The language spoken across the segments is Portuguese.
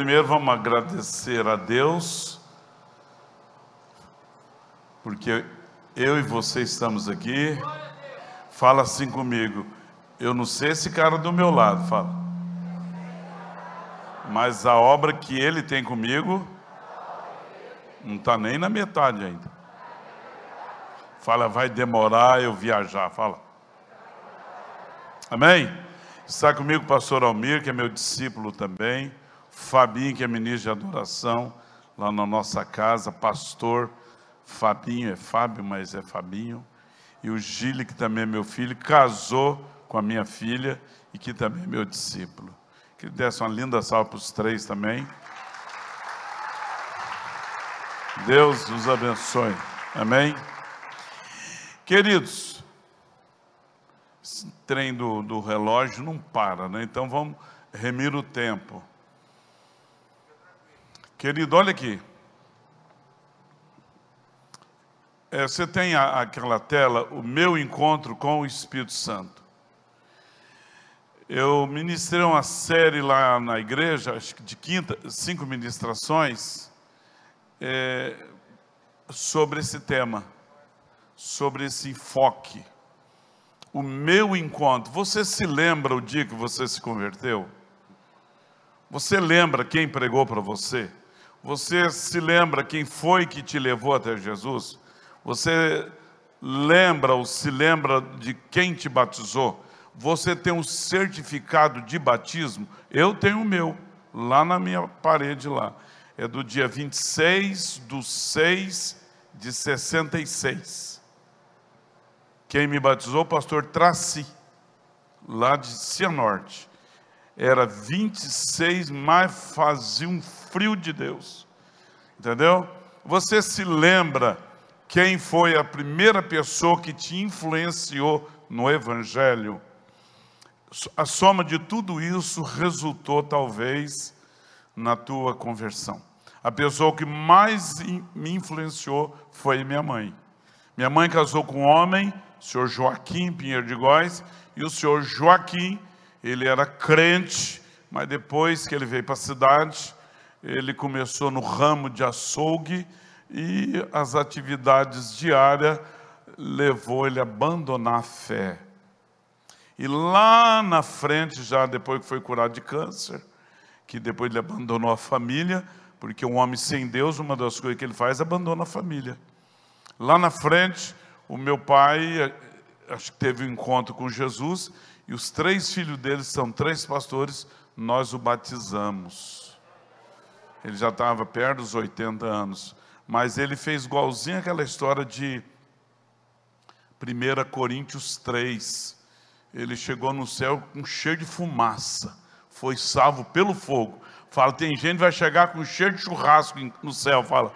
primeiro vamos agradecer a Deus, porque eu e você estamos aqui. Fala assim comigo. Eu não sei esse cara do meu lado, fala. Mas a obra que ele tem comigo não está nem na metade ainda. Fala, vai demorar eu viajar. Fala. Amém? Está comigo o pastor Almir, que é meu discípulo também. Fabinho, que é ministro de adoração, lá na nossa casa. Pastor Fabinho, é Fábio, mas é Fabinho. E o Gile, que também é meu filho, casou com a minha filha e que também é meu discípulo. Que desse uma linda salva para os três também. Deus os abençoe. Amém? Queridos, esse trem do, do relógio não para, né? Então vamos remir o tempo. Querido, olha aqui. É, você tem a, aquela tela, o meu encontro com o Espírito Santo. Eu ministrei uma série lá na igreja, acho que de quinta, cinco ministrações, é, sobre esse tema, sobre esse enfoque. O meu encontro. Você se lembra o dia que você se converteu? Você lembra quem pregou para você? Você se lembra quem foi que te levou até Jesus? Você lembra ou se lembra de quem te batizou? Você tem um certificado de batismo? Eu tenho o meu, lá na minha parede lá. É do dia 26 do 6 de 66. Quem me batizou, o pastor Traci, lá de Cianorte. Era 26, mas fazia um frio de Deus. Entendeu? Você se lembra quem foi a primeira pessoa que te influenciou no Evangelho? a soma de tudo isso resultou talvez na tua conversão. A pessoa que mais me influenciou foi minha mãe. Minha mãe casou com um homem, o senhor Joaquim Pinheiro de Góes, e o senhor Joaquim, ele era crente, mas depois que ele veio para a cidade, ele começou no ramo de açougue e as atividades diárias levou ele a abandonar a fé. E lá na frente, já depois que foi curado de câncer, que depois ele abandonou a família, porque um homem sem Deus, uma das coisas que ele faz é abandona a família. Lá na frente, o meu pai, eh, acho que teve um encontro com Jesus, e os três filhos dele são três pastores, nós o batizamos. Ele já estava perto dos 80 anos, mas ele fez igualzinho aquela história de 1 Coríntios 3, ele chegou no céu com cheio de fumaça, foi salvo pelo fogo. Fala, tem gente que vai chegar com cheio de churrasco no céu, fala,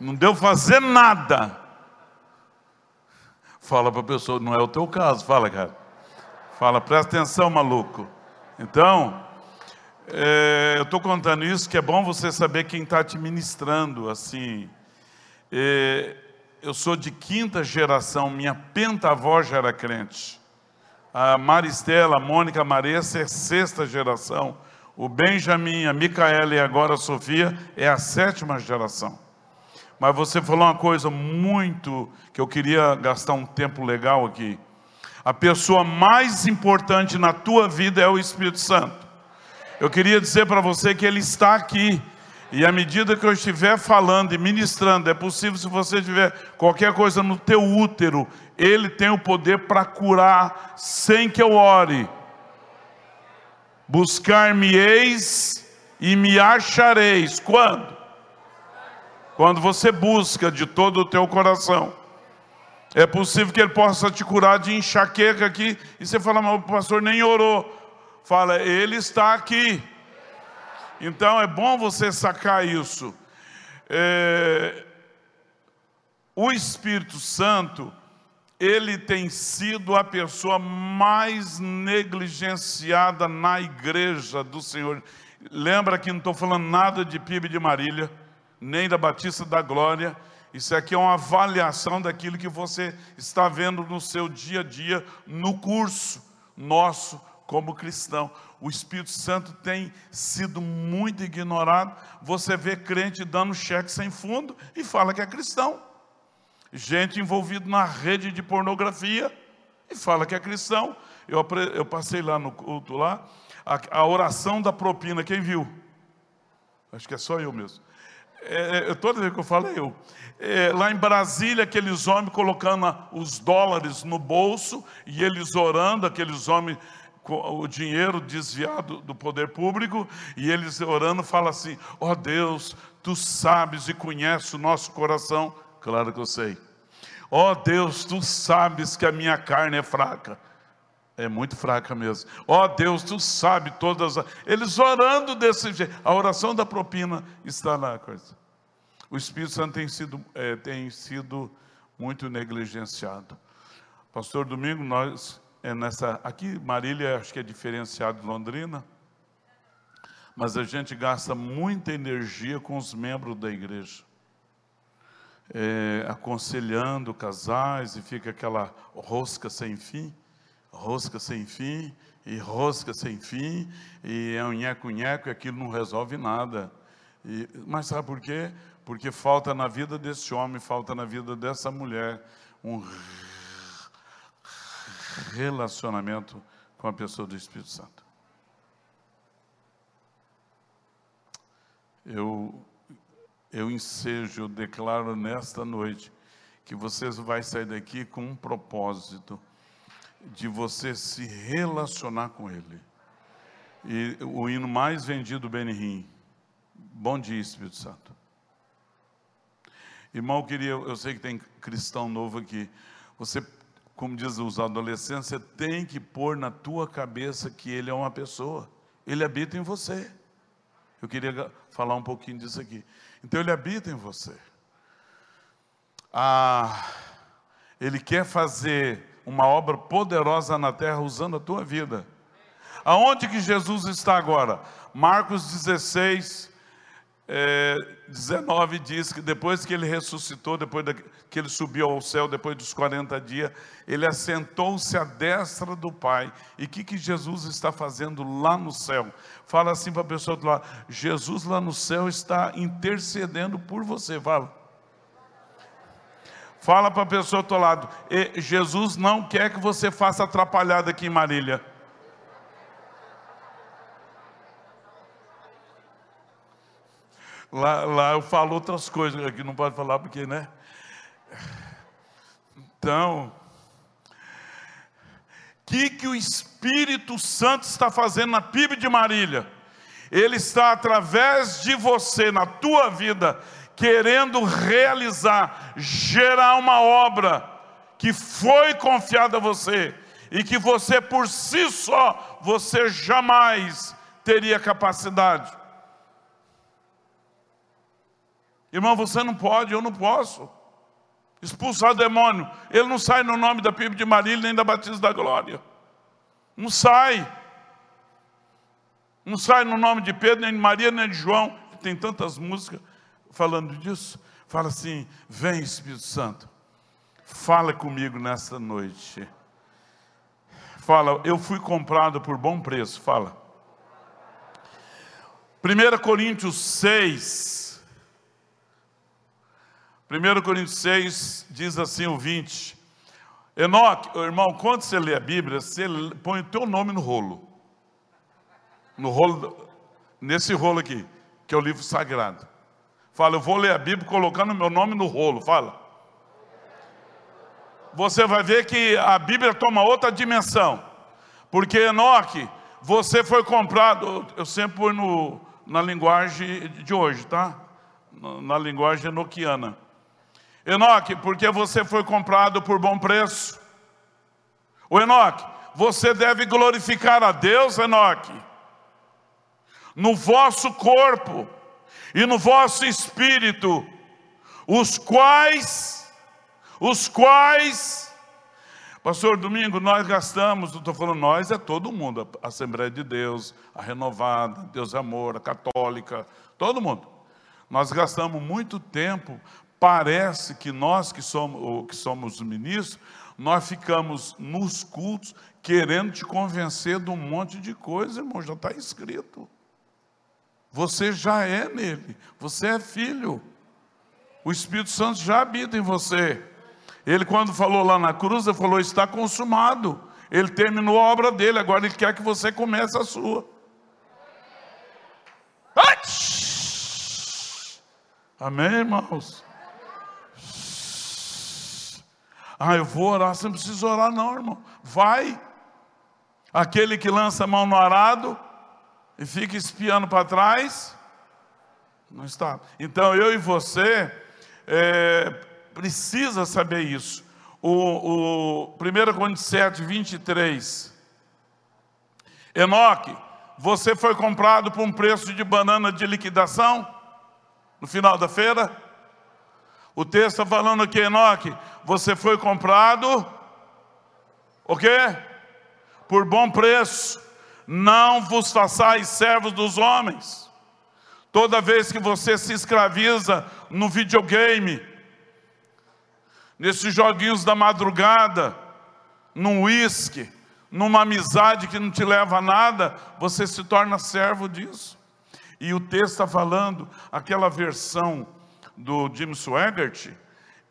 não deu fazer nada. Fala para a pessoa, não é o teu caso, fala, cara. Fala, presta atenção, maluco. Então, é, eu estou contando isso, que é bom você saber quem está te ministrando, assim. É, eu sou de quinta geração, minha pentavó já era crente a Maristela, a Mônica, a Maressa é sexta geração. O Benjamin, a Micaela e agora a Sofia é a sétima geração. Mas você falou uma coisa muito que eu queria gastar um tempo legal aqui. A pessoa mais importante na tua vida é o Espírito Santo. Eu queria dizer para você que ele está aqui. E à medida que eu estiver falando e ministrando, é possível se você tiver qualquer coisa no teu útero, ele tem o poder para curar sem que eu ore. Buscar-me-eis e me achareis. Quando? Quando você busca de todo o teu coração. É possível que ele possa te curar de enxaqueca aqui. E você fala, mas o pastor nem orou. Fala, ele está aqui. Então é bom você sacar isso. É, o Espírito Santo, ele tem sido a pessoa mais negligenciada na igreja do Senhor. Lembra que não estou falando nada de PIB de Marília, nem da Batista da Glória. Isso aqui é uma avaliação daquilo que você está vendo no seu dia a dia, no curso nosso como cristão. O Espírito Santo tem sido muito ignorado. Você vê crente dando cheque sem fundo e fala que é cristão. Gente envolvida na rede de pornografia e fala que é cristão. Eu, eu passei lá no culto lá, a, a oração da propina, quem viu? Acho que é só eu mesmo. É, é, toda vez que eu falo é eu. É, lá em Brasília, aqueles homens colocando os dólares no bolso e eles orando, aqueles homens o dinheiro desviado do poder público, e eles orando falam assim: ó oh Deus, tu sabes e conheces o nosso coração. Claro que eu sei. Ó oh Deus, tu sabes que a minha carne é fraca. É muito fraca mesmo. Ó oh, Deus, tu sabe todas. As... Eles orando desse jeito. A oração da propina está na coisa. O Espírito Santo tem sido, é, tem sido muito negligenciado. Pastor Domingo, nós é nessa. Aqui, Marília, acho que é diferenciado de Londrina. Mas a gente gasta muita energia com os membros da igreja. É, aconselhando casais e fica aquela rosca sem fim rosca sem fim, e rosca sem fim, e é um nheco-nheco, e aquilo não resolve nada. E, mas sabe por quê? Porque falta na vida desse homem, falta na vida dessa mulher um relacionamento com a pessoa do Espírito Santo. Eu, eu ensejo, eu declaro nesta noite que vocês vão sair daqui com um propósito de você se relacionar com Ele. E o hino mais vendido, Benihim. Bom dia, Espírito Santo. Irmão, eu queria, eu sei que tem cristão novo aqui. Você, como diz os adolescentes, você tem que pôr na tua cabeça que Ele é uma pessoa. Ele habita em você. Eu queria falar um pouquinho disso aqui. Então, Ele habita em você. Ah, ele quer fazer uma obra poderosa na terra usando a tua vida. Aonde que Jesus está agora? Marcos 16, é, 19 diz que depois que ele ressuscitou, depois que ele subiu ao céu, depois dos 40 dias, ele assentou-se à destra do Pai. E o que, que Jesus está fazendo lá no céu? Fala assim para a pessoa do lado: Jesus lá no céu está intercedendo por você. Fala. Fala para a pessoa do outro lado. Jesus não quer que você faça atrapalhada aqui em Marília. Lá, lá eu falo outras coisas aqui, não pode falar porque, né? Então, o que, que o Espírito Santo está fazendo na PIB de Marília? Ele está através de você, na tua vida, querendo realizar, gerar uma obra que foi confiada a você e que você por si só, você jamais teria capacidade. Irmão, você não pode, eu não posso. Expulsar demônio, ele não sai no nome da Bíblia de Marília nem da Batista da Glória. Não sai. Não sai no nome de Pedro, nem de Maria, nem de João. Tem tantas músicas falando disso, fala assim: Vem Espírito Santo, fala comigo nesta noite. Fala, eu fui comprado por bom preço. Fala. 1 Coríntios 6. 1 Coríntios 6 diz assim o 20. Enoque, irmão, quando você lê a Bíblia, você põe o teu nome no rolo. No rolo, nesse rolo aqui, que é o livro sagrado. Fala, eu vou ler a Bíblia colocando meu nome no rolo. Fala. Você vai ver que a Bíblia toma outra dimensão. Porque Enoque, você foi comprado, eu sempre pôr no, na linguagem de hoje, tá? Na linguagem enoquiana. Enoque, porque você foi comprado por bom preço. O Enoque, você deve glorificar a Deus, Enoque, no vosso corpo e no vosso espírito, os quais, os quais, Pastor Domingo, nós gastamos, estou falando nós, é todo mundo, a Assembleia de Deus, a Renovada, Deus Amor, a Católica, todo mundo. Nós gastamos muito tempo Parece que nós que somos, que somos ministros, nós ficamos nos cultos querendo te convencer de um monte de coisa, irmão, já está escrito. Você já é nele, você é filho. O Espírito Santo já habita em você. Ele, quando falou lá na cruz, ele falou: está consumado. Ele terminou a obra dele, agora ele quer que você comece a sua. Amém, irmãos? Ah, eu vou orar. Você não precisa orar, não, irmão. Vai. Aquele que lança a mão no arado e fica espiando para trás, não está. Então eu e você é, precisa saber isso. O, o 1 Coríntios 7, 23. Enoque, você foi comprado por um preço de banana de liquidação no final da feira? O texto está falando aqui, Enoque, você foi comprado, o quê? Por bom preço. Não vos façais servos dos homens. Toda vez que você se escraviza no videogame, nesses joguinhos da madrugada, num uísque, numa amizade que não te leva a nada, você se torna servo disso. E o texto está falando, aquela versão do Jim Swaggart,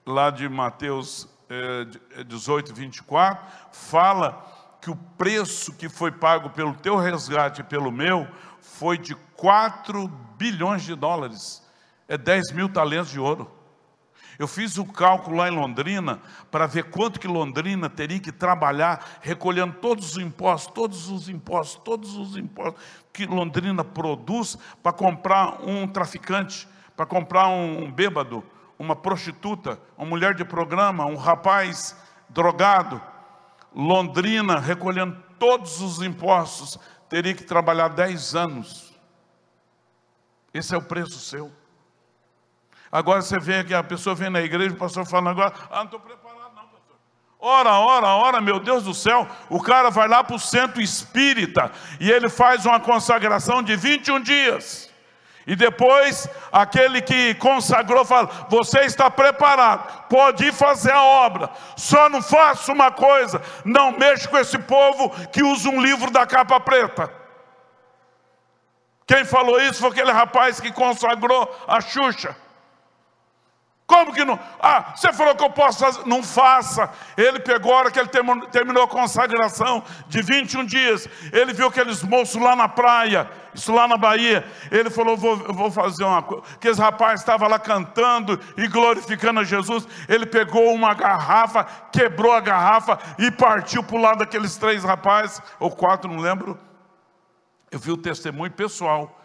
lá de Mateus eh, 18, 24, fala que o preço que foi pago pelo teu resgate e pelo meu foi de 4 bilhões de dólares. É 10 mil talentos de ouro. Eu fiz o cálculo lá em Londrina para ver quanto que Londrina teria que trabalhar recolhendo todos os impostos, todos os impostos, todos os impostos que Londrina produz para comprar um traficante, para comprar um bêbado, uma prostituta, uma mulher de programa, um rapaz drogado, Londrina, recolhendo todos os impostos, teria que trabalhar 10 anos. Esse é o preço seu. Agora você vê que a pessoa vem na igreja, o pastor falando agora, ah, não estou preparado não, pastor. Ora, ora, ora, meu Deus do céu, o cara vai lá para o centro espírita e ele faz uma consagração de 21 dias. E depois, aquele que consagrou fala: Você está preparado, pode ir fazer a obra. Só não faça uma coisa: não mexa com esse povo que usa um livro da capa preta. Quem falou isso foi aquele rapaz que consagrou a Xuxa. Como que não? Ah, você falou que eu posso fazer. Não faça. Ele pegou a hora que ele terminou a consagração de 21 dias. Ele viu aqueles moços lá na praia, isso lá na Bahia. Ele falou: Vou, vou fazer uma coisa. Aqueles rapazes estavam lá cantando e glorificando a Jesus. Ele pegou uma garrafa, quebrou a garrafa e partiu para o lado daqueles três rapazes, ou quatro, não lembro. Eu vi o testemunho pessoal.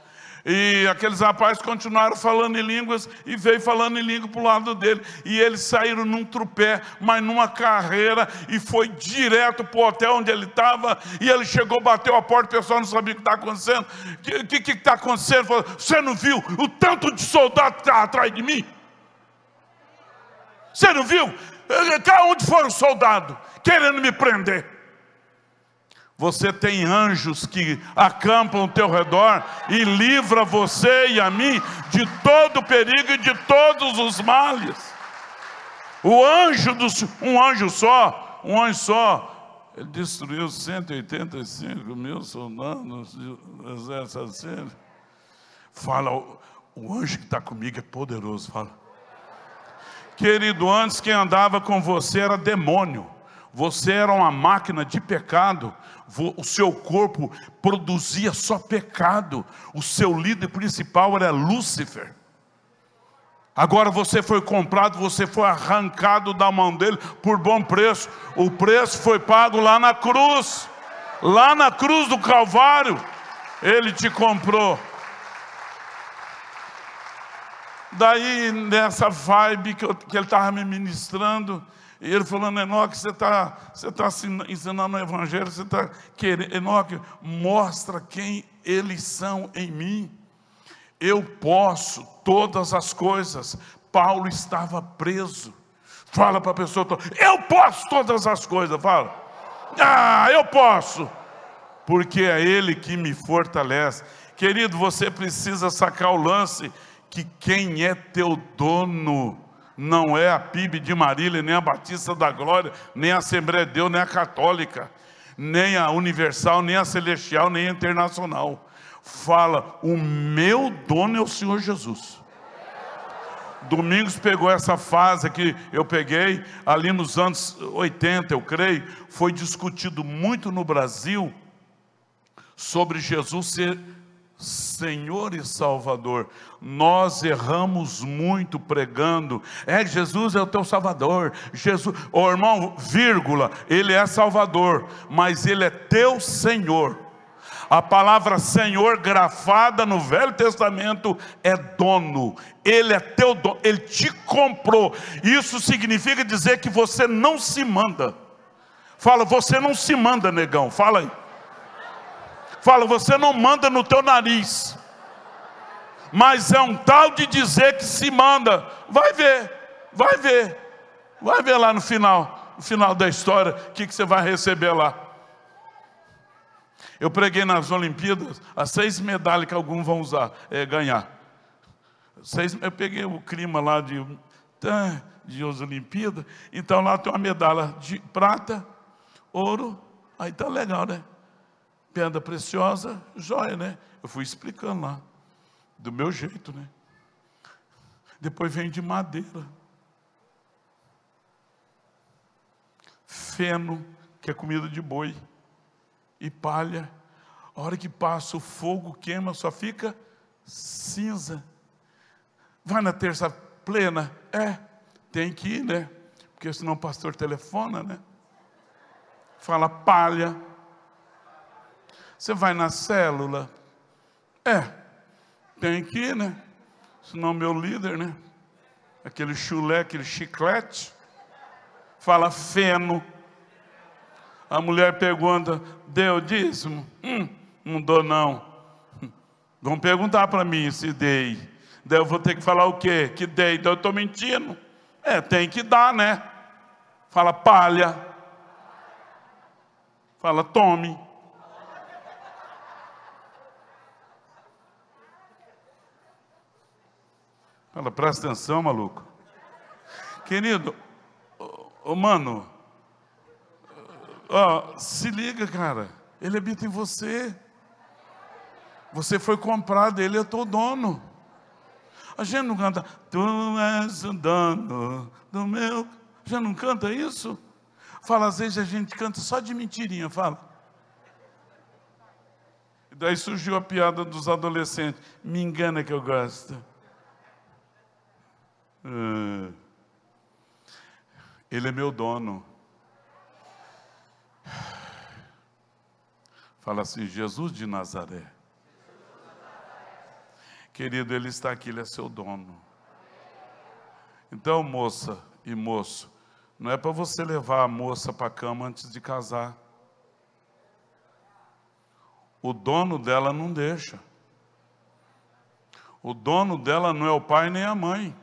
E aqueles rapazes continuaram falando em línguas e veio falando em língua para o lado dele. E eles saíram num trupé, mas numa carreira, e foi direto para o hotel onde ele estava. E ele chegou, bateu a porta, o pessoal não sabia o que está acontecendo. O que está acontecendo? Falou, Você não viu o tanto de soldado que está atrás de mim? Você não viu? Onde foram os soldados querendo me prender? Você tem anjos que acampam ao teu redor e livra você e a mim de todo perigo e de todos os males. O anjo dos, um anjo só, um anjo só, ele destruiu 185 mil soldados do exército assim. Fala, o, o anjo que está comigo é poderoso, fala. Querido, antes quem andava com você era demônio. Você era uma máquina de pecado, o seu corpo produzia só pecado, o seu líder principal era Lúcifer. Agora você foi comprado, você foi arrancado da mão dele por bom preço. O preço foi pago lá na cruz, lá na cruz do Calvário, ele te comprou. Daí, nessa vibe que, eu, que ele estava me ministrando, e ele falando, Enoque, você está você tá ensinando o Evangelho, você está querendo, Enoque, mostra quem eles são em mim. Eu posso todas as coisas. Paulo estava preso. Fala para a pessoa, eu posso todas as coisas. Fala, ah, eu posso, porque é Ele que me fortalece. Querido, você precisa sacar o lance que quem é teu dono Não é a PIB de Marília, nem a Batista da Glória, nem a Assembleia de Deus, nem a Católica, nem a Universal, nem a Celestial, nem a Internacional. Fala, o meu dono é o Senhor Jesus. Domingos pegou essa fase que eu peguei ali nos anos 80, eu creio, foi discutido muito no Brasil sobre Jesus ser Senhor e Salvador. Nós erramos muito pregando. É, Jesus é o teu Salvador. Jesus, oh, irmão, vírgula, ele é Salvador, mas ele é teu Senhor. A palavra Senhor grafada no Velho Testamento é dono. Ele é teu dono, ele te comprou. Isso significa dizer que você não se manda. Fala, você não se manda, negão. Fala aí. Fala, você não manda no teu nariz. Mas é um tal de dizer que se manda. Vai ver, vai ver. Vai ver lá no final, no final da história, o que, que você vai receber lá. Eu preguei nas Olimpíadas as seis medalhas que alguns vão usar, é, ganhar. Seis, eu peguei o clima lá de, de as Olimpíadas, então lá tem uma medalha de prata, ouro, aí tá legal, né? Pedra preciosa, joia, né? Eu fui explicando lá, do meu jeito, né? Depois vem de madeira. Feno, que é comida de boi, e palha. A hora que passa o fogo, queima, só fica cinza. Vai na terça plena? É, tem que ir, né? Porque senão o pastor telefona, né? Fala palha você vai na célula? É, tem que ir, né? Senão meu líder, né? Aquele chulé, aquele chiclete. Fala feno. A mulher pergunta, deu dízimo? Hum, não dou não. Vão perguntar para mim se dei. Daí eu vou ter que falar o quê? Que dei. Então eu estou mentindo. É, tem que dar, né? Fala palha. Fala tome. Fala, presta atenção, maluco. Querido, oh, mano, oh, se liga, cara. Ele habita em você. Você foi comprado, ele é teu dono. A gente não canta, tu és o dono do meu. Já não canta isso? Fala, às vezes a gente canta só de mentirinha, fala. E daí surgiu a piada dos adolescentes. Me engana que eu gosto. Hum. Ele é meu dono. Fala assim, Jesus de Nazaré. Querido, Ele está aqui, Ele é seu dono. Então, moça e moço, não é para você levar a moça para a cama antes de casar. O dono dela não deixa. O dono dela não é o pai nem a mãe.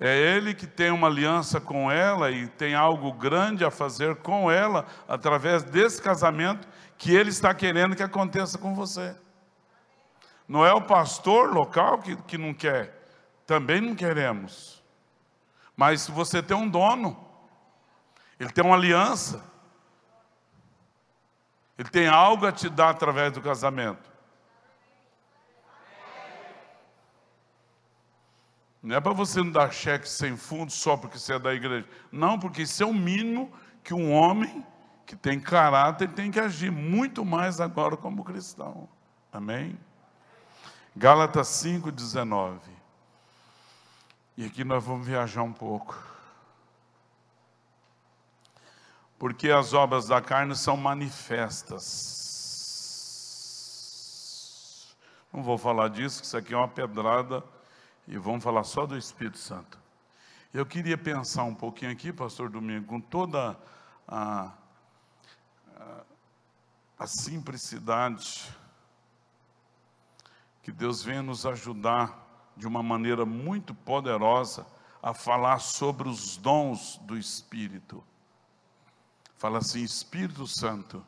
É Ele que tem uma aliança com ela e tem algo grande a fazer com ela, através desse casamento, que Ele está querendo que aconteça com você. Não é o pastor local que, que não quer, também não queremos. Mas você tem um dono, ele tem uma aliança, ele tem algo a te dar através do casamento. Não é para você não dar cheque sem fundo só porque você é da igreja. Não, porque isso é o mínimo que um homem que tem caráter tem que agir, muito mais agora como cristão. Amém? Gálatas 5,19. E aqui nós vamos viajar um pouco. Porque as obras da carne são manifestas. Não vou falar disso, que isso aqui é uma pedrada e vamos falar só do Espírito Santo. Eu queria pensar um pouquinho aqui, pastor Domingo, com toda a, a, a simplicidade que Deus venha nos ajudar de uma maneira muito poderosa a falar sobre os dons do Espírito. Fala assim: Espírito Santo,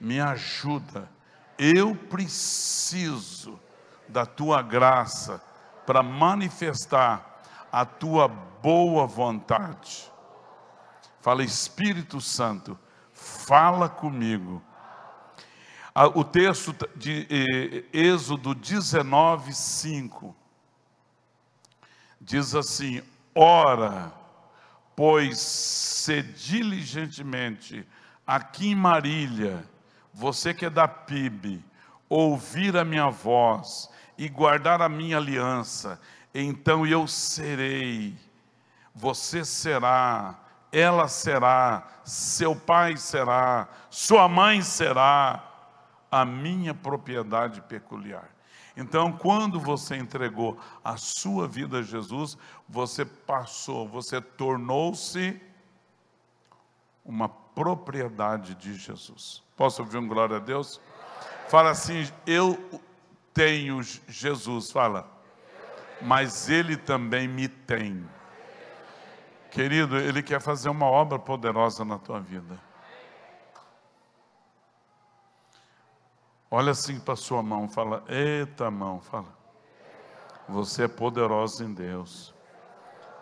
me ajuda, eu preciso da tua graça para manifestar a tua boa vontade. Fala, Espírito Santo, fala comigo. O texto de Êxodo 19, 5 diz assim: Ora, pois se diligentemente aqui em Marília, você que é da PIB, ouvir a minha voz e guardar a minha aliança, então eu serei, você será, ela será, seu pai será, sua mãe será a minha propriedade peculiar. Então, quando você entregou a sua vida a Jesus, você passou, você tornou-se uma propriedade de Jesus. Posso ouvir um glória a Deus? Fala assim: Eu tenho Jesus, fala, mas Ele também me tem. Querido, Ele quer fazer uma obra poderosa na tua vida. Olha assim para sua mão, fala, eita mão, fala. Você é poderosa em Deus.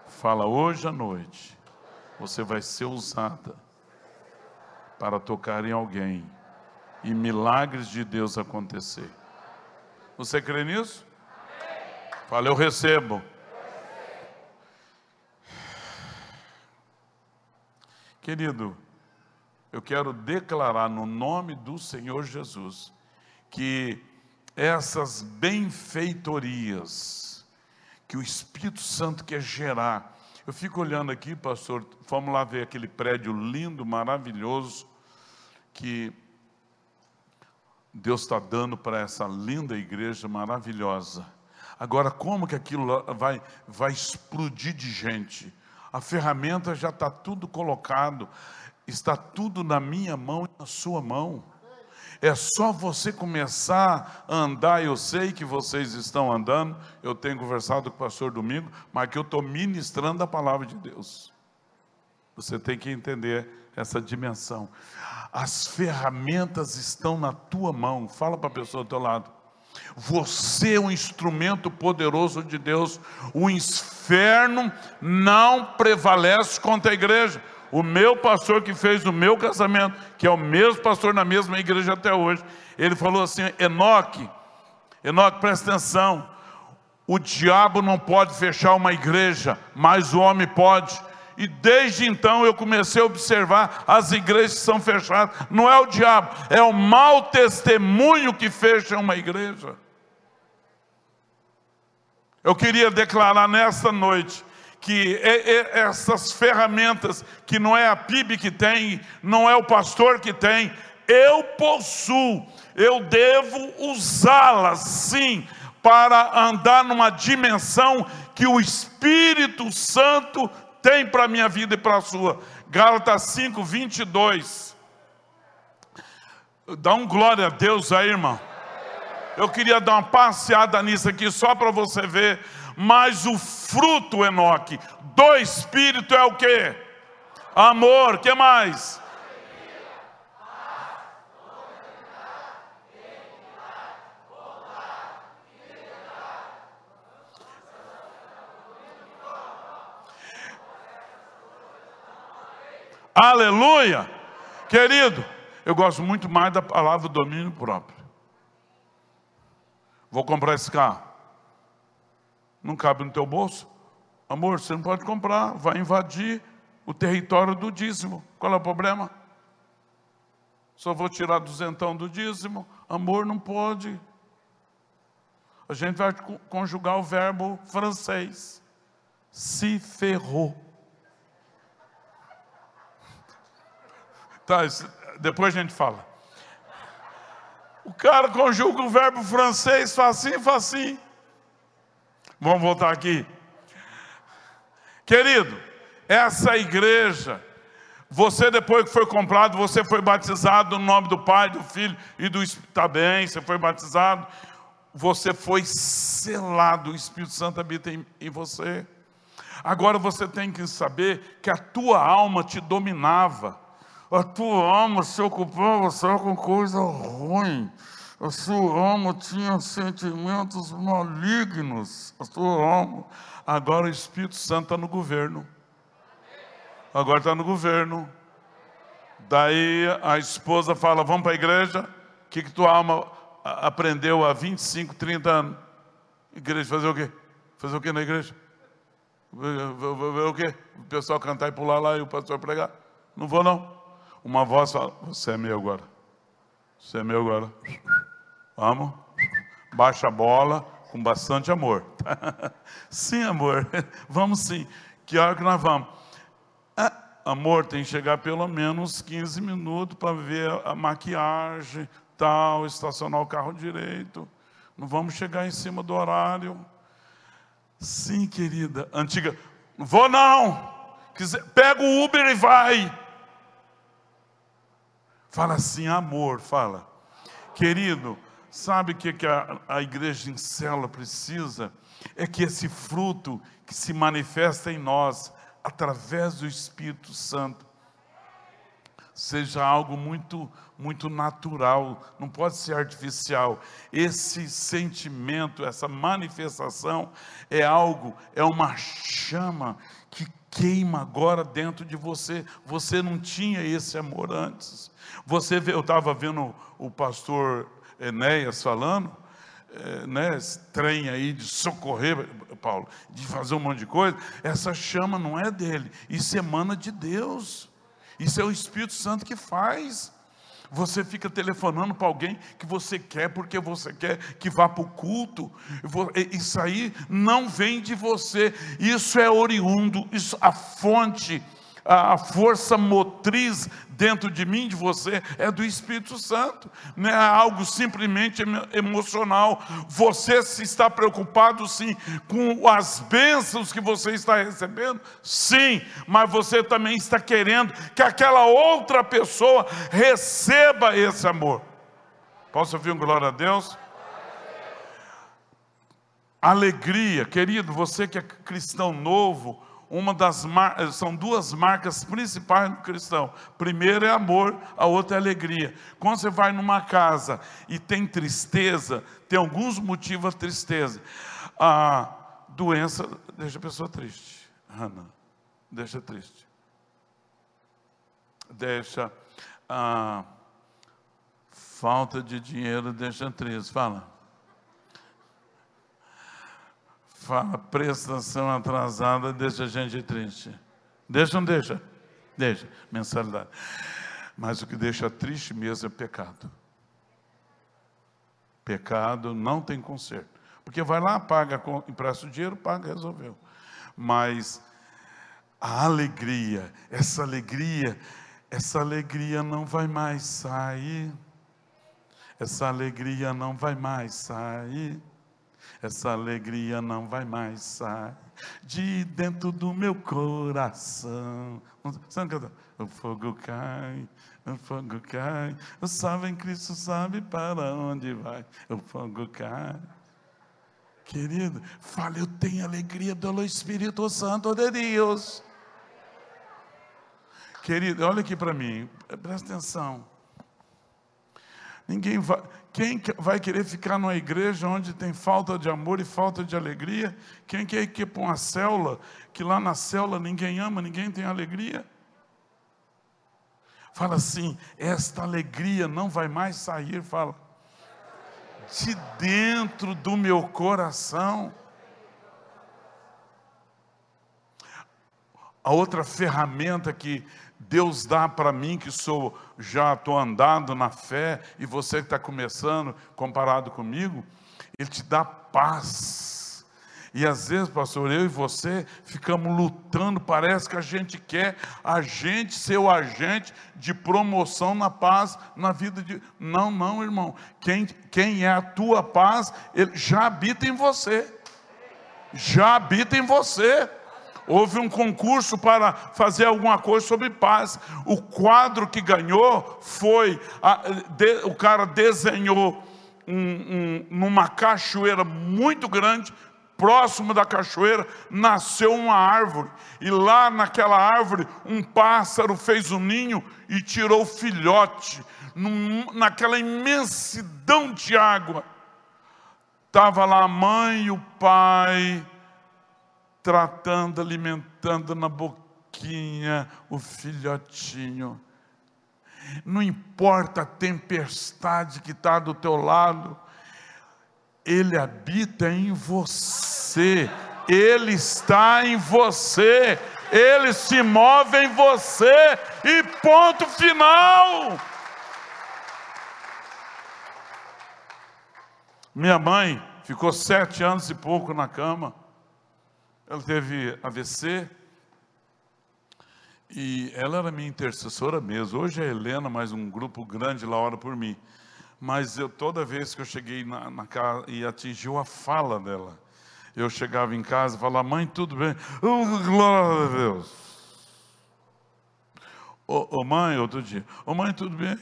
Fala, hoje à noite, você vai ser usada para tocar em alguém e milagres de Deus acontecer. Você crê nisso? Fala, eu recebo. Querido, eu quero declarar no nome do Senhor Jesus que essas benfeitorias que o Espírito Santo quer gerar. Eu fico olhando aqui, pastor, vamos lá ver aquele prédio lindo, maravilhoso, que Deus está dando para essa linda igreja maravilhosa. Agora, como que aquilo vai, vai explodir de gente? A ferramenta já está tudo colocado, está tudo na minha mão e na sua mão. É só você começar a andar. Eu sei que vocês estão andando. Eu tenho conversado com o pastor Domingo, mas que eu estou ministrando a palavra de Deus. Você tem que entender essa dimensão. As ferramentas estão na tua mão. Fala para a pessoa do teu lado. Você é um instrumento poderoso de Deus. O inferno não prevalece contra a igreja. O meu pastor que fez o meu casamento, que é o mesmo pastor na mesma igreja até hoje, ele falou assim: Enoque, Enoque, presta atenção. O diabo não pode fechar uma igreja, mas o homem pode. E desde então eu comecei a observar as igrejas que são fechadas. Não é o diabo, é o mau testemunho que fecha uma igreja. Eu queria declarar nesta noite que essas ferramentas, que não é a PIB que tem, não é o pastor que tem, eu possuo, eu devo usá-las sim, para andar numa dimensão que o Espírito Santo tem para a minha vida e para a sua. Gálatas 5, 22. Dá um glória a Deus aí, irmão. Eu queria dar uma passeada nisso aqui só para você ver mas o fruto, Enoque, do Espírito é o que? Amor, que mais? Aleluia! Querido, eu gosto muito mais da palavra domínio próprio. Vou comprar esse carro. Não cabe no teu bolso? Amor, você não pode comprar, vai invadir o território do dízimo. Qual é o problema? Só vou tirar duzentão do dízimo. Amor, não pode. A gente vai conjugar o verbo francês. Se ferrou. Tá, depois a gente fala. O cara conjuga o verbo francês, faz assim, faz assim. Vamos voltar aqui. Querido, essa igreja, você depois que foi comprado, você foi batizado no nome do Pai, do Filho e do Espírito, está bem, você foi batizado, você foi selado, o Espírito Santo habita em, em você. Agora você tem que saber que a tua alma te dominava, a tua alma se ocupava só com coisa ruim, a sua alma tinha sentimentos malignos, a sua alma. Agora o Espírito Santo está no governo. Agora está no governo. Daí a esposa fala: Vamos para a igreja. O que, que tua alma aprendeu há 25, 30 anos? Igreja, fazer o quê? Fazer o quê na igreja? Ver o quê? O pessoal cantar e pular lá e o pastor pregar? Não vou, não. Uma voz fala: Você é meu agora. Você é meu agora. Vamos. Baixa a bola com bastante amor. sim, amor. Vamos sim. Que hora que nós vamos? Ah, amor, tem que chegar pelo menos 15 minutos para ver a maquiagem, tal, estacionar o carro direito. Não vamos chegar em cima do horário. Sim, querida. Antiga. Vou não. Pega o Uber e vai. Fala assim, amor, fala. Querido, sabe o que, que a, a igreja em célula precisa? É que esse fruto que se manifesta em nós, através do Espírito Santo, seja algo muito, muito natural, não pode ser artificial. Esse sentimento, essa manifestação é algo, é uma chama que queima agora dentro de você. Você não tinha esse amor antes. Você vê, eu estava vendo o pastor Enéas falando, é, né, esse trem aí de socorrer, Paulo, de fazer um monte de coisa, essa chama não é dele, isso emana de Deus, isso é o Espírito Santo que faz. Você fica telefonando para alguém que você quer, porque você quer que vá para o culto. Isso aí não vem de você, isso é oriundo, isso, a fonte a força motriz dentro de mim, de você, é do Espírito Santo, não é algo simplesmente emocional. Você se está preocupado, sim, com as bênçãos que você está recebendo, sim, mas você também está querendo que aquela outra pessoa receba esse amor. Posso ouvir um glória a Deus? Alegria, querido, você que é cristão novo, uma das mar... são duas marcas principais do cristão. Primeiro é amor, a outra é alegria. Quando você vai numa casa e tem tristeza, tem alguns motivos a tristeza. A doença deixa a pessoa triste. Ana, deixa triste. Deixa a falta de dinheiro deixa triste. Fala. Fala prestação atrasada deixa a gente triste. Deixa ou não deixa? Deixa, mensalidade. Mas o que deixa triste mesmo é pecado. Pecado não tem conserto. Porque vai lá, paga, empresta o dinheiro, paga, resolveu. Mas a alegria, essa alegria, essa alegria não vai mais sair. Essa alegria não vai mais sair essa alegria não vai mais sair de dentro do meu coração. O fogo cai, o fogo cai, o salve em Cristo sabe para onde vai, o fogo cai. Querido, fale, eu tenho alegria do Espírito Santo de Deus. Querido, olha aqui para mim, presta atenção. Ninguém vai, quem vai querer ficar numa igreja onde tem falta de amor e falta de alegria? Quem quer ir para uma célula, que lá na célula ninguém ama, ninguém tem alegria? Fala assim, esta alegria não vai mais sair, fala, de dentro do meu coração. A outra ferramenta que Deus dá para mim que sou já estou andando na fé e você que está começando comparado comigo, Ele te dá paz. E às vezes, pastor, eu e você ficamos lutando, parece que a gente quer a gente ser o agente de promoção na paz na vida de. Não, não, irmão. Quem, quem é a tua paz, ele já habita em você. Já habita em você. Houve um concurso para fazer alguma coisa sobre paz. O quadro que ganhou foi: a, de, o cara desenhou um, um, numa cachoeira muito grande, próximo da cachoeira, nasceu uma árvore. E lá naquela árvore, um pássaro fez um ninho e tirou o filhote. Num, naquela imensidão de água. Estava lá a mãe e o pai tratando, alimentando na boquinha o filhotinho. Não importa a tempestade que está do teu lado, Ele habita em você, Ele está em você, Ele se move em você, e ponto final. Minha mãe ficou sete anos e pouco na cama. Ela teve AVC. E ela era minha intercessora mesmo. Hoje é Helena, mais um grupo grande lá ora por mim. Mas eu toda vez que eu cheguei na, na casa e atingiu a fala dela, eu chegava em casa e falava, mãe, tudo bem? Oh, glória a Deus. Ô oh, oh, mãe, outro dia, ô oh, mãe, tudo bem?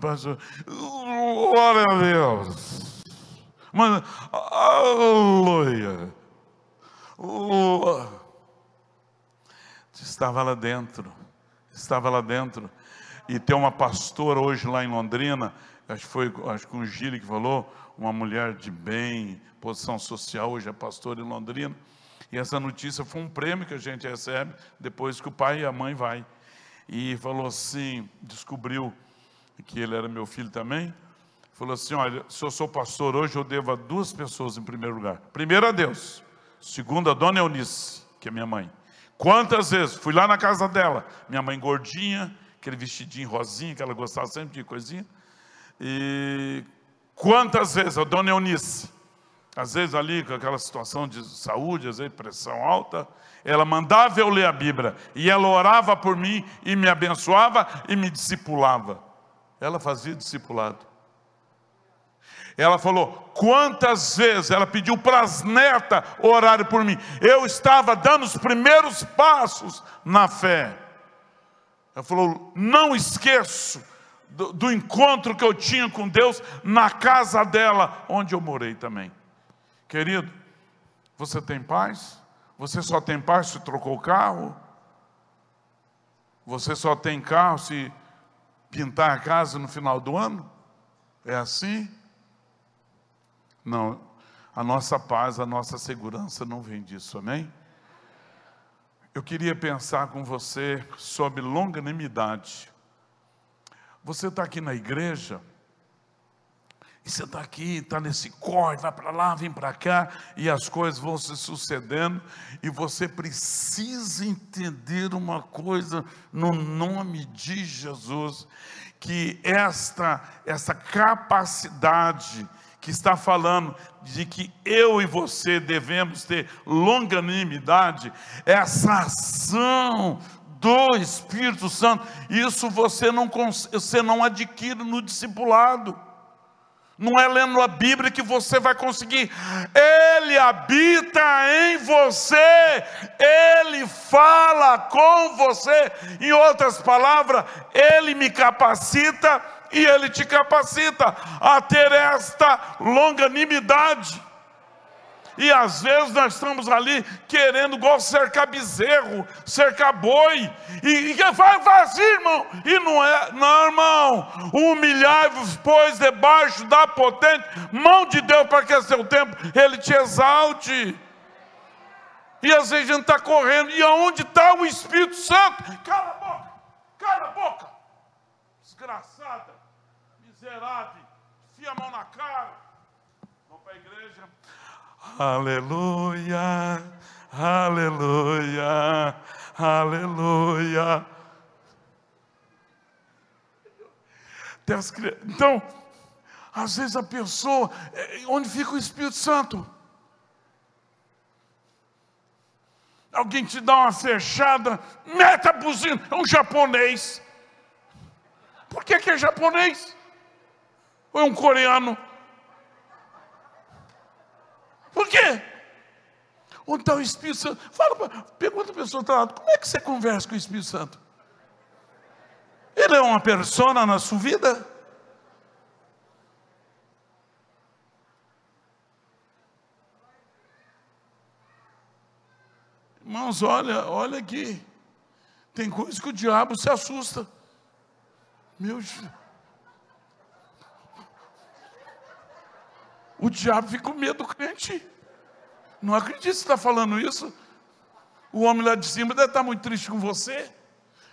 Pastor, glória a Deus. Mas, aleluia. Estava lá dentro, estava lá dentro. E tem uma pastora hoje lá em Londrina, acho que foi acho que o Gile que falou, uma mulher de bem, posição social, hoje é pastora em Londrina. E essa notícia foi um prêmio que a gente recebe depois que o pai e a mãe vai. E falou assim, descobriu que ele era meu filho também, falou assim: Olha, se eu sou pastor hoje, eu devo a duas pessoas em primeiro lugar. Primeiro a Deus, segundo a dona Eunice, que é minha mãe. Quantas vezes fui lá na casa dela, minha mãe gordinha, aquele vestidinho rosinha, que ela gostava sempre de coisinha. E quantas vezes a dona Eunice, às vezes ali com aquela situação de saúde, às vezes pressão alta, ela mandava eu ler a Bíblia e ela orava por mim e me abençoava e me discipulava. Ela fazia discipulado. Ela falou: quantas vezes ela pediu para as netas orarem por mim. Eu estava dando os primeiros passos na fé. Ela falou: não esqueço do, do encontro que eu tinha com Deus na casa dela, onde eu morei também. Querido, você tem paz? Você só tem paz se trocou o carro? Você só tem carro se pintar a casa no final do ano? É assim? Não, a nossa paz, a nossa segurança não vem disso, amém? Eu queria pensar com você sobre longanimidade. Você está aqui na igreja, e você está aqui, está nesse corte, vai para lá, vem para cá, e as coisas vão se sucedendo, e você precisa entender uma coisa no nome de Jesus, que esta, essa capacidade que está falando de que eu e você devemos ter longanimidade, essa ação do Espírito Santo, isso você não, você não adquire no discipulado. Não é lendo a Bíblia que você vai conseguir. Ele habita em você. Ele fala com você. Em outras palavras, ele me capacita e Ele te capacita a ter esta longanimidade. E às vezes nós estamos ali querendo igual cercar bezerro, cercar boi, e, e vai, vai assim, irmão, e não é, não, irmão, humilhai-vos, pois, debaixo da potente mão de Deus, para que a seu tempo Ele te exalte. E às vezes a gente está correndo, e aonde está o Espírito Santo? Cala a boca, cala a boca, miserável, enfia a mão na cara. Vamos para a igreja. Aleluia, aleluia, aleluia. Então, às vezes a pessoa, é, onde fica o Espírito Santo? Alguém te dá uma fechada, meta a buzina, é um japonês. Por que, que é japonês? Ou é um coreano? Por quê? Onde está o Espírito Santo? Fala, pergunta a pessoa do lado, como é que você conversa com o Espírito Santo? Ele é uma persona na sua vida? Irmãos, olha, olha aqui. Tem coisa que o diabo se assusta. Meu O diabo fica com medo do crente. Não acredito que você está falando isso. O homem lá de cima deve estar muito triste com você.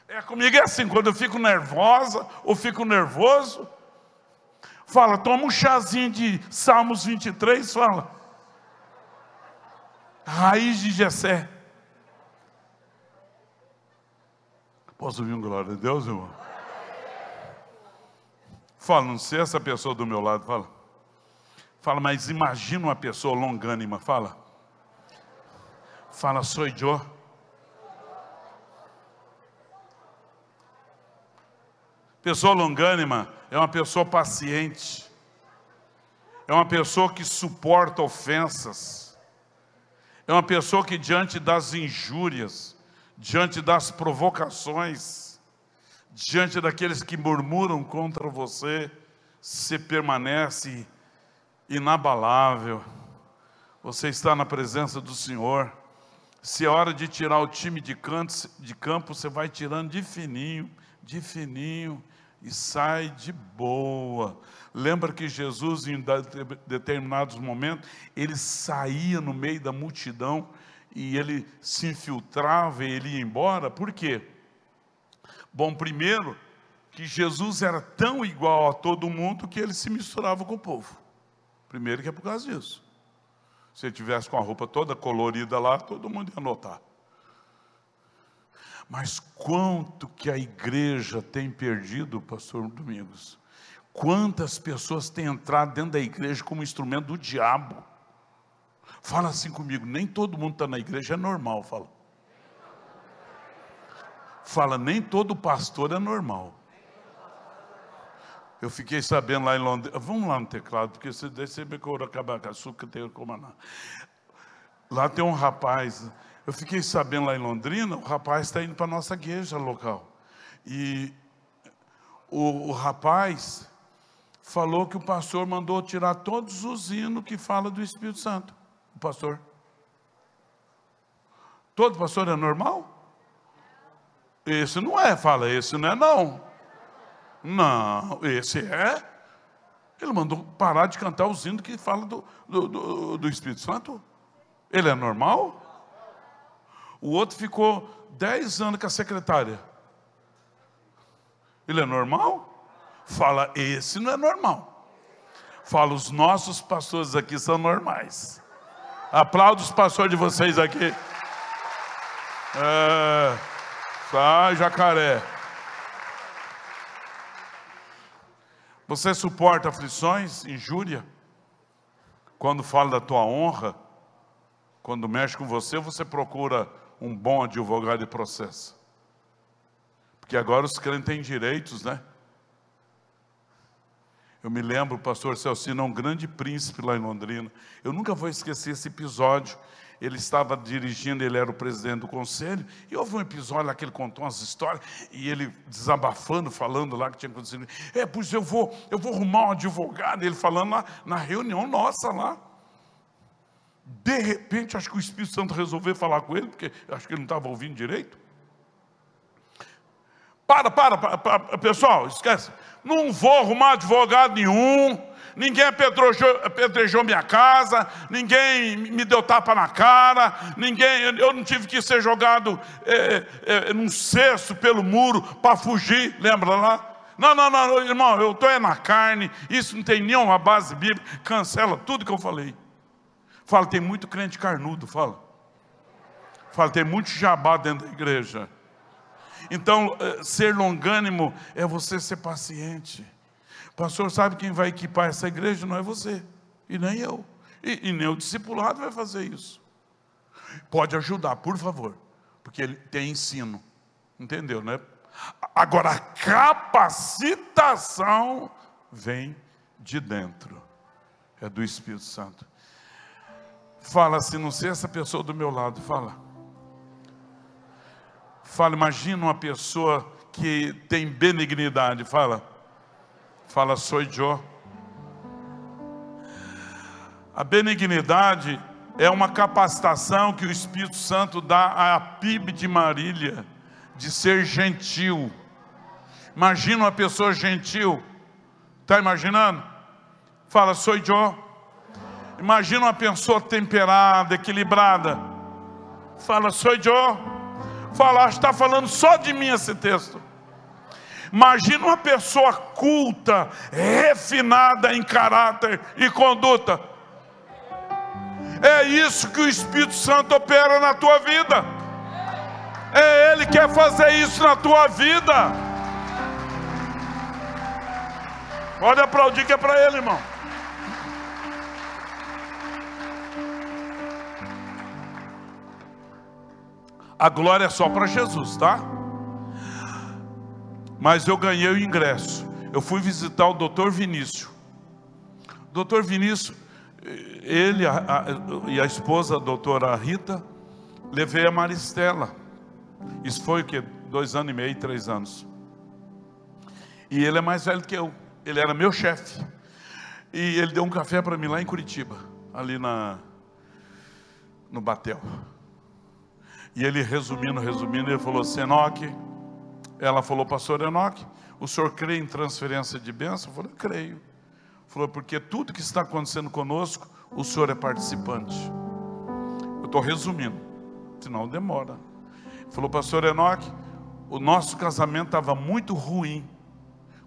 É, comigo é assim, quando eu fico nervosa ou fico nervoso, fala, toma um chazinho de Salmos 23, fala. Raiz de Jessé. Posso ouvir um glória a Deus, irmão? Fala, não sei essa pessoa do meu lado, fala. Fala, mas imagina uma pessoa longânima, fala. Fala, sou eu. Pessoa longânima é uma pessoa paciente, é uma pessoa que suporta ofensas, é uma pessoa que, diante das injúrias, diante das provocações, diante daqueles que murmuram contra você, se permanece inabalável. Você está na presença do Senhor. Se é hora de tirar o time de, canto, de campo, você vai tirando de fininho, de fininho, e sai de boa. Lembra que Jesus, em determinados momentos, ele saía no meio da multidão e ele se infiltrava e ele ia embora. Por quê? Bom, primeiro, que Jesus era tão igual a todo mundo que ele se misturava com o povo. Primeiro que é por causa disso. Se ele tivesse com a roupa toda colorida lá, todo mundo ia notar. Mas quanto que a igreja tem perdido, pastor Domingos? Quantas pessoas têm entrado dentro da igreja como instrumento do diabo? Fala assim comigo, nem todo mundo está na igreja, é normal, fala. Fala, nem todo pastor é normal. Eu fiquei sabendo lá em Londres, vamos lá no teclado, porque se descer açúcar, tem como. Lá tem um rapaz, eu fiquei sabendo lá em Londrina, o rapaz está indo para a nossa igreja local. E o, o, rapaz falou que o pastor mandou tirar todos os hinos que fala do Espírito Santo. O pastor. Todo pastor é normal? Esse não é, fala, esse não é não. Não, esse é. Ele mandou parar de cantar os hinos que falam do, do, do, do Espírito Santo. Ele é normal? O outro ficou 10 anos com a secretária. Ele é normal? Fala, esse não é normal. Fala, os nossos pastores aqui são normais. Aplauda os pastores de vocês aqui. É, jacaré. Você suporta aflições, injúria? Quando fala da tua honra, quando mexe com você, você procura um bom advogado de processo. Porque agora os crentes têm direitos, né? Eu me lembro, o pastor Celcino é um grande príncipe lá em Londrina. Eu nunca vou esquecer esse episódio. Ele estava dirigindo, ele era o presidente do conselho, e houve um episódio lá que ele contou umas histórias, e ele desabafando, falando lá que tinha acontecido. É, pois eu vou, eu vou arrumar um advogado, ele falando lá na reunião nossa lá. De repente, acho que o Espírito Santo resolveu falar com ele, porque acho que ele não estava ouvindo direito. Para, para, para, para, pessoal, esquece. Não vou arrumar advogado nenhum. Ninguém apedrejou, minha casa, ninguém me deu tapa na cara, ninguém, eu não tive que ser jogado é, é, num cesto pelo muro para fugir, lembra lá? Não, não, não, irmão, eu estou é na carne, isso não tem nenhuma base bíblica, cancela tudo que eu falei. Fala, tem muito crente carnudo, fala. Fala, tem muito jabá dentro da igreja. Então, eh, ser longânimo é você ser paciente. Pastor, sabe quem vai equipar essa igreja? Não é você, e nem eu. E, e nem o discipulado vai fazer isso. Pode ajudar, por favor, porque ele tem ensino. Entendeu, né? Agora, a capacitação vem de dentro, é do Espírito Santo. Fala assim, não sei essa pessoa do meu lado, fala. Fala, imagina uma pessoa que tem benignidade, fala. Fala, sou eu. A benignidade é uma capacitação que o Espírito Santo dá à PIB de Marília, de ser gentil. Imagina uma pessoa gentil, está imaginando? Fala, sou eu. Imagina uma pessoa temperada, equilibrada. Fala, sou eu. Fala, está falando só de mim esse texto. Imagina uma pessoa culta, refinada em caráter e conduta. É isso que o Espírito Santo opera na tua vida. É Ele que quer fazer isso na tua vida. Pode aplaudir que é para Ele, irmão. A glória é só para Jesus, tá? Mas eu ganhei o ingresso. Eu fui visitar o doutor Vinícius. Doutor Vinícius, ele a, a, e a esposa, a doutora Rita, levei a Maristela. Isso foi o que? Dois anos e meio, três anos. E ele é mais velho que eu. Ele era meu chefe. E ele deu um café para mim lá em Curitiba, ali na no Batel. E ele resumindo, resumindo, ele falou assim, Enoque, ela falou, pastor Enoque, o senhor crê em transferência de bênção? Eu falei, creio. Falou, porque tudo que está acontecendo conosco, o senhor é participante. Eu estou resumindo, senão demora. Falou, pastor Enoque, o nosso casamento estava muito ruim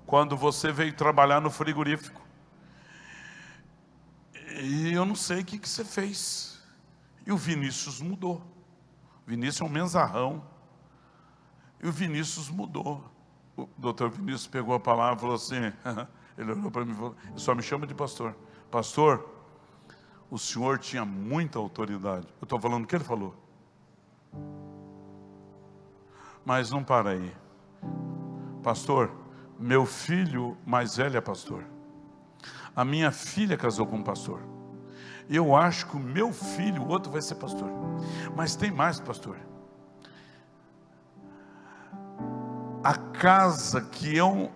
quando você veio trabalhar no frigorífico. E eu não sei o que, que você fez. E o Vinícius mudou. Vinícius é um menzarrão. E o Vinícius mudou. O doutor Vinícius pegou a palavra e falou assim: ele olhou para mim e falou: só me chama de pastor. Pastor, o senhor tinha muita autoridade. Eu estou falando o que ele falou. Mas não para aí. Pastor, meu filho mais velho é pastor. A minha filha casou com um pastor. Eu acho que o meu filho, o outro vai ser pastor. Mas tem mais, pastor. A casa que eu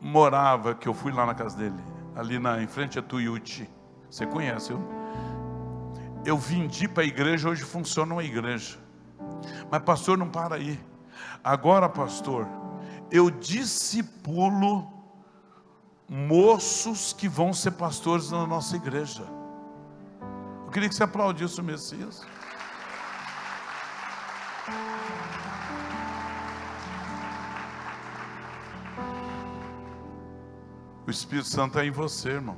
morava, que eu fui lá na casa dele, ali na, em frente a Tuiuti. Você conhece, eu? Eu vendi para a igreja, hoje funciona uma igreja. Mas pastor, não para aí. Agora, pastor, eu discipulo moços que vão ser pastores na nossa igreja. Eu queria que você aplaudisse o Messias. O Espírito Santo é em você, irmão.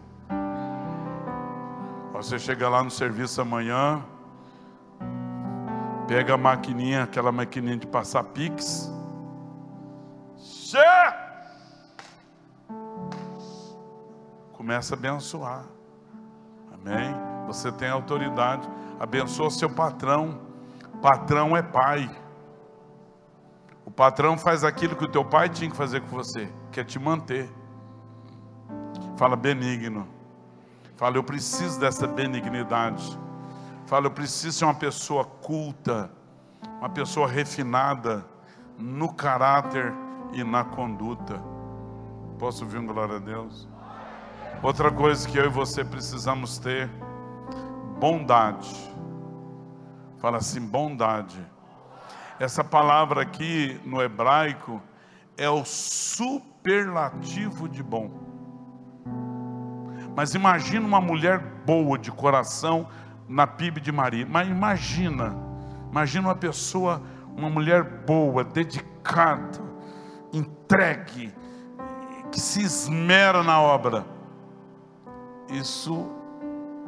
Você chega lá no serviço amanhã, pega a maquininha, aquela maquininha de passar pix. Começa a abençoar. Amém? Você tem autoridade. Abençoa seu patrão. Patrão é pai. O patrão faz aquilo que o teu pai tinha que fazer com você, que é te manter. Fala benigno. Fala, eu preciso dessa benignidade. Fala, eu preciso ser uma pessoa culta, uma pessoa refinada no caráter e na conduta. Posso ouvir um glória a Deus? Outra coisa que eu e você precisamos ter bondade. Fala assim, bondade. Essa palavra aqui no hebraico é o superlativo de bom. Mas imagina uma mulher boa de coração na PIB de Maria. Mas imagina, imagina uma pessoa, uma mulher boa, dedicada, entregue, que se esmera na obra. Isso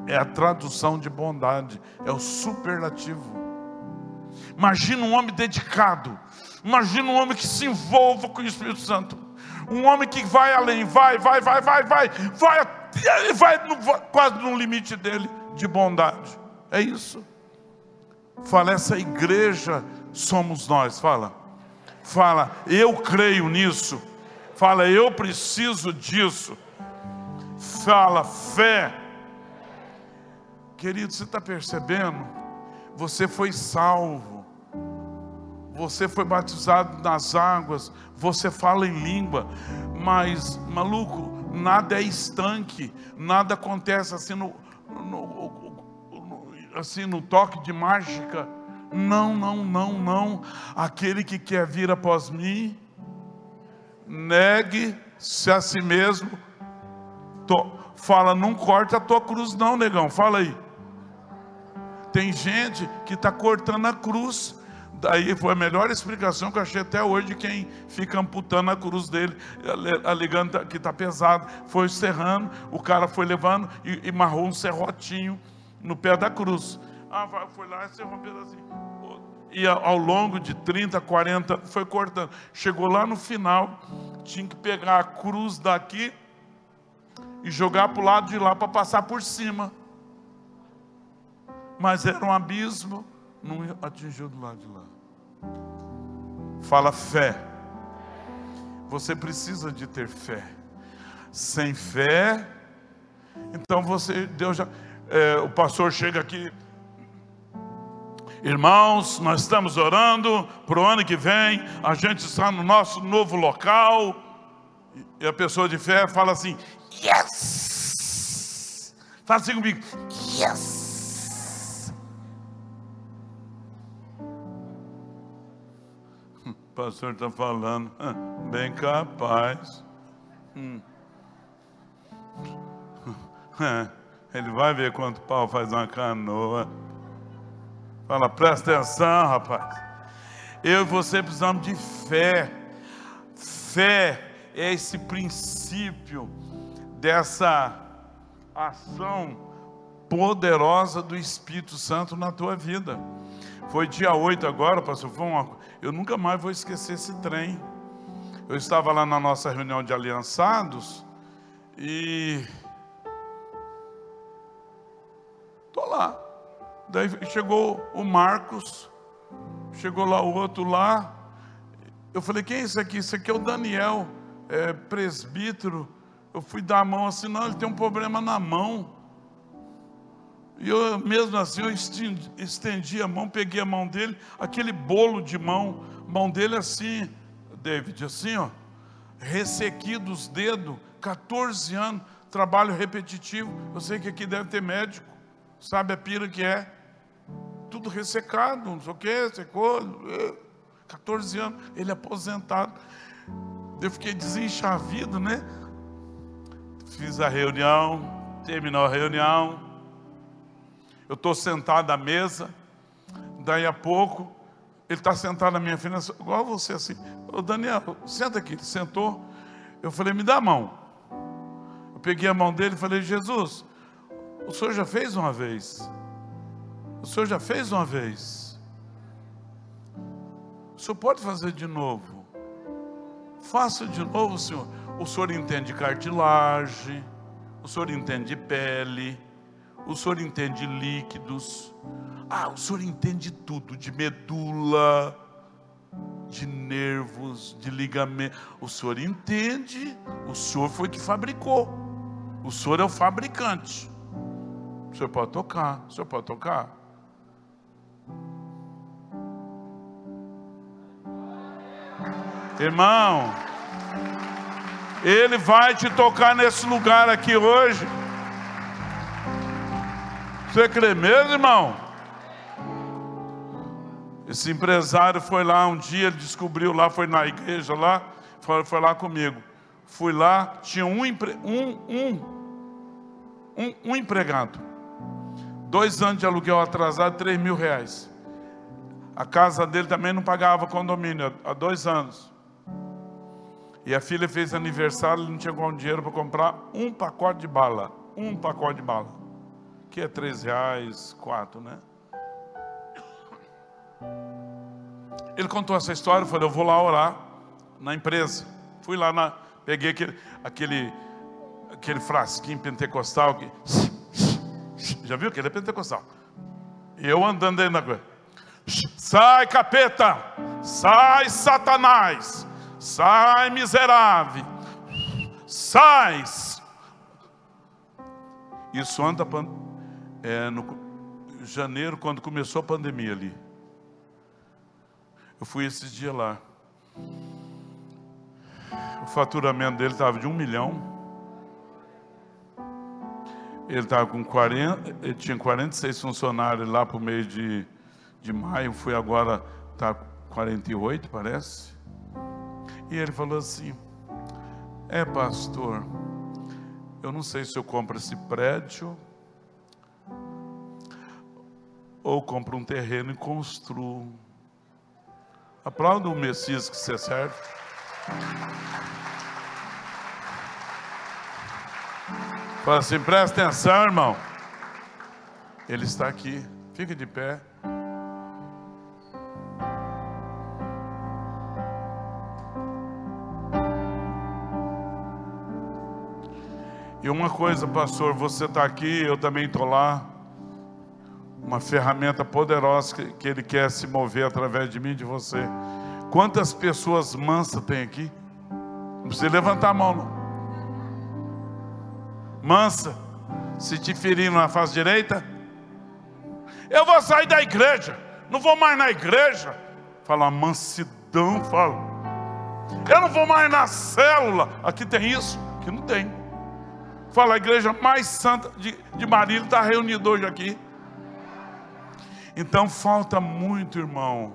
é a tradução de bondade, é o superlativo. Imagina um homem dedicado, imagina um homem que se envolva com o Espírito Santo, um homem que vai além, vai, vai, vai, vai, vai, vai, vai no, quase no limite dele de bondade. É isso. Fala, essa igreja somos nós. Fala, fala, eu creio nisso. Fala, eu preciso disso. Fala, fé Querido, você está percebendo? Você foi salvo, você foi batizado nas águas, você fala em língua, mas, maluco, nada é estanque, nada acontece assim no, no, no assim no toque de mágica. Não, não, não, não. Aquele que quer vir após mim, negue-se a si mesmo. Tô, fala, não corte a tua cruz, não, negão. Fala aí. Tem gente que está cortando a cruz. Daí foi a melhor explicação que eu achei até hoje de quem fica amputando a cruz dele, alegando que está pesado. Foi serrando, o cara foi levando e, e marrou um serrotinho no pé da cruz. Ah, foi lá e serrou um pedacinho. E ao longo de 30, 40, foi cortando. Chegou lá no final, tinha que pegar a cruz daqui e jogar para o lado de lá para passar por cima. Mas era um abismo, não atingiu do lado de lá. Fala fé. Você precisa de ter fé. Sem fé, então você, Deus já, é, o pastor chega aqui, irmãos, nós estamos orando para o ano que vem, a gente está no nosso novo local, e a pessoa de fé fala assim: Yes! Fala assim comigo: Yes! O pastor está falando, bem capaz. Hum. Ele vai ver quanto pau faz uma canoa. Fala, presta atenção, rapaz. Eu e você precisamos de fé. Fé é esse princípio dessa ação poderosa do Espírito Santo na tua vida. Foi dia 8 agora, pastor. Foi uma... Eu nunca mais vou esquecer esse trem. Eu estava lá na nossa reunião de aliançados e. Estou lá. Daí chegou o Marcos, chegou lá o outro lá. Eu falei: quem é esse aqui? Esse aqui é o Daniel, é, presbítero eu fui dar a mão assim, não, ele tem um problema na mão. E eu, mesmo assim, eu estendi, estendi a mão, peguei a mão dele, aquele bolo de mão, mão dele assim, David, assim, ó, ressequido os dedos, 14 anos, trabalho repetitivo. Eu sei que aqui deve ter médico, sabe a pira que é. Tudo ressecado, não sei o que, secou. 14 anos, ele aposentado. Eu fiquei desenchavido, né? Fiz a reunião, terminou a reunião. Eu estou sentado à mesa. Daí a pouco, ele está sentado na minha frente, igual você assim. Ô Daniel, senta aqui. Ele sentou. Eu falei, me dá a mão. Eu peguei a mão dele e falei, Jesus, o senhor já fez uma vez. O senhor já fez uma vez. O senhor pode fazer de novo. Faça de novo, senhor. O senhor entende cartilagem, o senhor entende pele, o senhor entende líquidos. Ah, o senhor entende tudo, de medula, de nervos, de ligamento. O senhor entende, o senhor foi que fabricou. O senhor é o fabricante. O senhor pode tocar, o senhor pode tocar. Irmão, ele vai te tocar nesse lugar aqui hoje. Você crê mesmo, irmão? Esse empresário foi lá um dia, ele descobriu lá, foi na igreja lá, foi, foi lá comigo. Fui lá, tinha um, um, um, um, empregado. Dois anos de aluguel atrasado, três mil reais. A casa dele também não pagava condomínio há dois anos. E a filha fez aniversário, ele não tinha com dinheiro para comprar um pacote de bala. Um pacote de bala. Que é três reais, quatro, né? Ele contou essa história, falei, eu vou lá orar na empresa. Fui lá, na, peguei aquele, aquele, aquele frasquinho pentecostal que. Já viu que ele é pentecostal? Eu andando dentro da coisa. Sai, capeta! Sai, Satanás! Sai, miserável. Sai. Isso anda é, no janeiro, quando começou a pandemia ali. Eu fui esses dias lá. O faturamento dele estava de um milhão. Ele estava com 40, ele tinha 46 funcionários lá para o mês de, de maio, foi agora, está 48, parece. E ele falou assim: É, pastor, eu não sei se eu compro esse prédio ou compro um terreno e construo. Aplauda o Messias que você serve. Fala assim, presta atenção, irmão. Ele está aqui. Fique de pé. E uma coisa, pastor, você está aqui, eu também estou lá uma ferramenta poderosa que, que Ele quer se mover através de mim e de você. Quantas pessoas mansas tem aqui? Não precisa levantar a mão, não. Mansa, se te ferir na face direita, eu vou sair da igreja, não vou mais na igreja. Fala, mansidão, fala. Eu não vou mais na célula. Aqui tem isso, aqui não tem. Fala, a igreja mais santa de, de Marília está reunida hoje aqui. Então falta muito, irmão.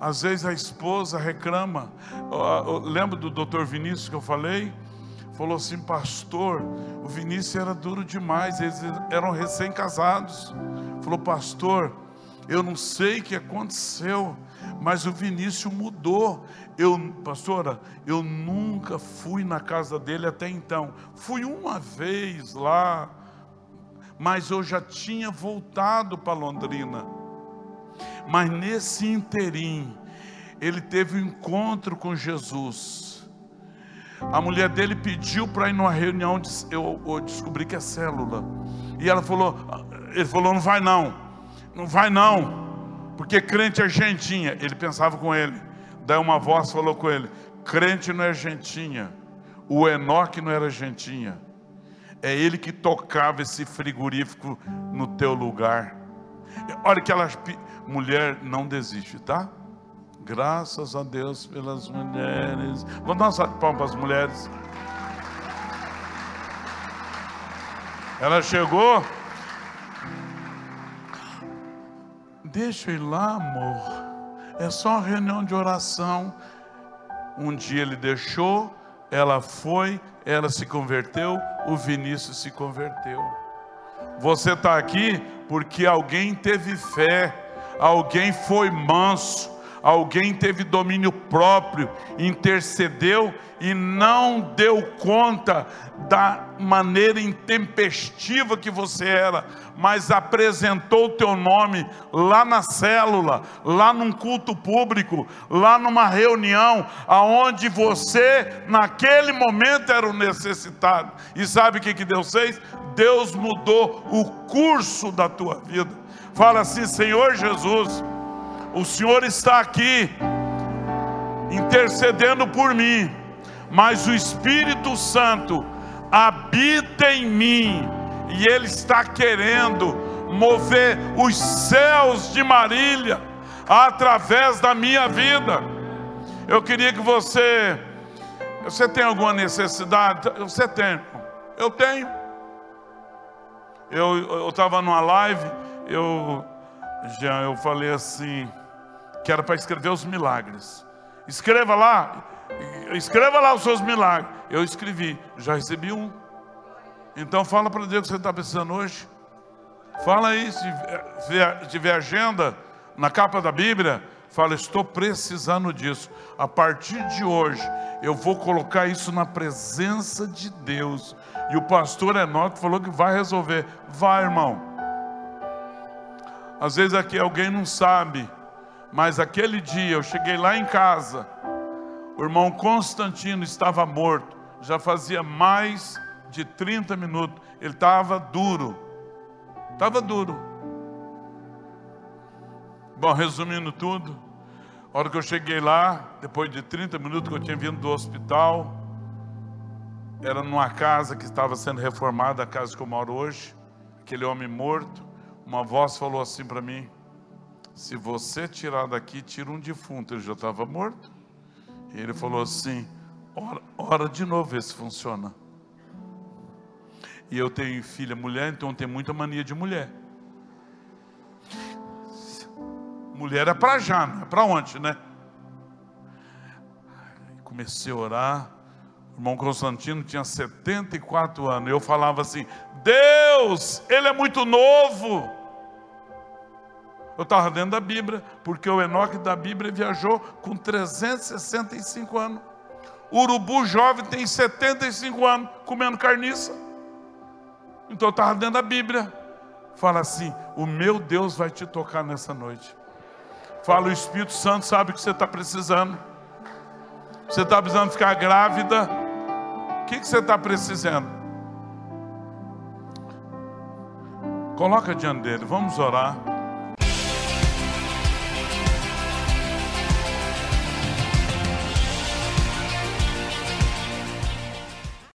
Às vezes a esposa reclama. Lembra do doutor Vinícius que eu falei? Falou assim, pastor, o Vinícius era duro demais, eles eram recém-casados. Falou, pastor, eu não sei o que aconteceu, mas o Vinícius mudou. Eu, pastora, eu nunca fui na casa dele até então. Fui uma vez lá, mas eu já tinha voltado para Londrina. Mas nesse interim, ele teve um encontro com Jesus. A mulher dele pediu para ir numa reunião, eu, eu descobri que é célula. E ela falou, ele falou, não vai não, não vai não, porque crente é gentinha. Ele pensava com ele. Daí uma voz falou com ele: crente não é gentinha, o Enoque não era gentinha. É ele que tocava esse frigorífico no teu lugar. Olha que ela mulher não desiste, tá? Graças a Deus pelas mulheres. Vamos dar uma palmas para as mulheres. Ela chegou. Deixa eu ir lá, amor. É só uma reunião de oração. Um dia ele deixou, ela foi, ela se converteu, o Vinícius se converteu. Você está aqui porque alguém teve fé alguém foi manso, alguém teve domínio próprio, intercedeu e não deu conta da maneira intempestiva que você era, mas apresentou o teu nome lá na célula, lá num culto público, lá numa reunião, aonde você naquele momento era o necessitado. E sabe o que, que Deus fez? Deus mudou o curso da tua vida. Fala assim: Senhor Jesus, o Senhor está aqui intercedendo por mim, mas o Espírito Santo habita em mim e Ele está querendo mover os céus de Marília através da minha vida. Eu queria que você, você tem alguma necessidade? Você tem, eu tenho. Eu estava numa live eu já eu falei assim, que era para escrever os milagres. Escreva lá, escreva lá os seus milagres. Eu escrevi, já recebi um. Então fala para Deus que você está precisando hoje. Fala aí, se tiver agenda na capa da Bíblia, fala, estou precisando disso. A partir de hoje, eu vou colocar isso na presença de Deus. E o pastor Enoque falou que vai resolver. Vai, irmão. Às vezes aqui alguém não sabe, mas aquele dia eu cheguei lá em casa, o irmão Constantino estava morto, já fazia mais de 30 minutos, ele estava duro, estava duro. Bom, resumindo tudo, a hora que eu cheguei lá, depois de 30 minutos que eu tinha vindo do hospital, era numa casa que estava sendo reformada, a casa que eu moro hoje, aquele homem morto uma voz falou assim para mim: se você tirar daqui, tira um defunto. Ele já estava morto. E ele falou assim: ora, ora de novo ver se funciona. E eu tenho filha mulher, então tem muita mania de mulher. Mulher é para já, não é para ontem, né? Comecei a orar. O irmão Constantino tinha 74 anos. Eu falava assim: Deus, ele é muito novo. Eu estava dentro da Bíblia, porque o Enoque da Bíblia viajou com 365 anos. O urubu jovem tem 75 anos comendo carniça. Então eu estava dentro da Bíblia. Fala assim: o meu Deus vai te tocar nessa noite. Fala, o Espírito Santo sabe o que você está precisando. Você está precisando ficar grávida. O que, que você está precisando? Coloca diante dele, vamos orar.